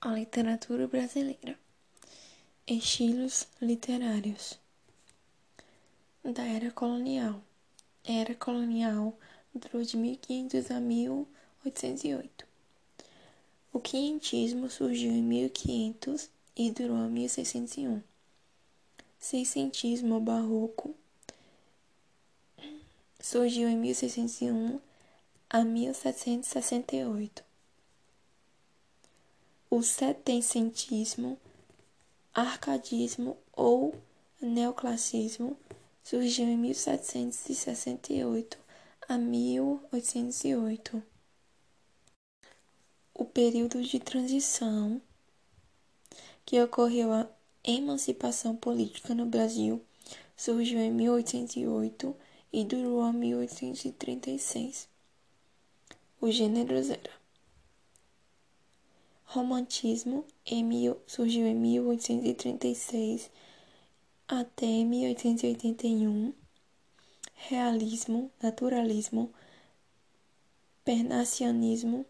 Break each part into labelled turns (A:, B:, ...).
A: A literatura brasileira. Estilos literários. Da era colonial. Era colonial durou de 1500 a 1808. O quinhentismo surgiu em 1500 e durou a 1601. Seiscentismo barroco surgiu em 1601 a 1768 o setecentismo, arcadismo ou neoclassicismo surgiu em 1768 a 1808. O período de transição que ocorreu a emancipação política no Brasil surgiu em 1808 e durou a 1836. O gênero era Romantismo em surgiu em 1836 até 1881. Realismo, naturalismo, pernacianismo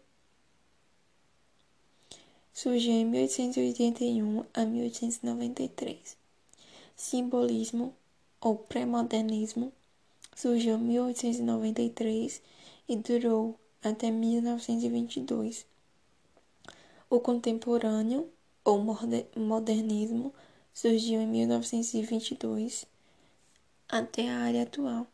A: surgiu em 1881 a 1893. Simbolismo ou pré-modernismo surgiu em 1893 e durou até 1922. O contemporâneo, ou modernismo, surgiu em 1922 até a área atual.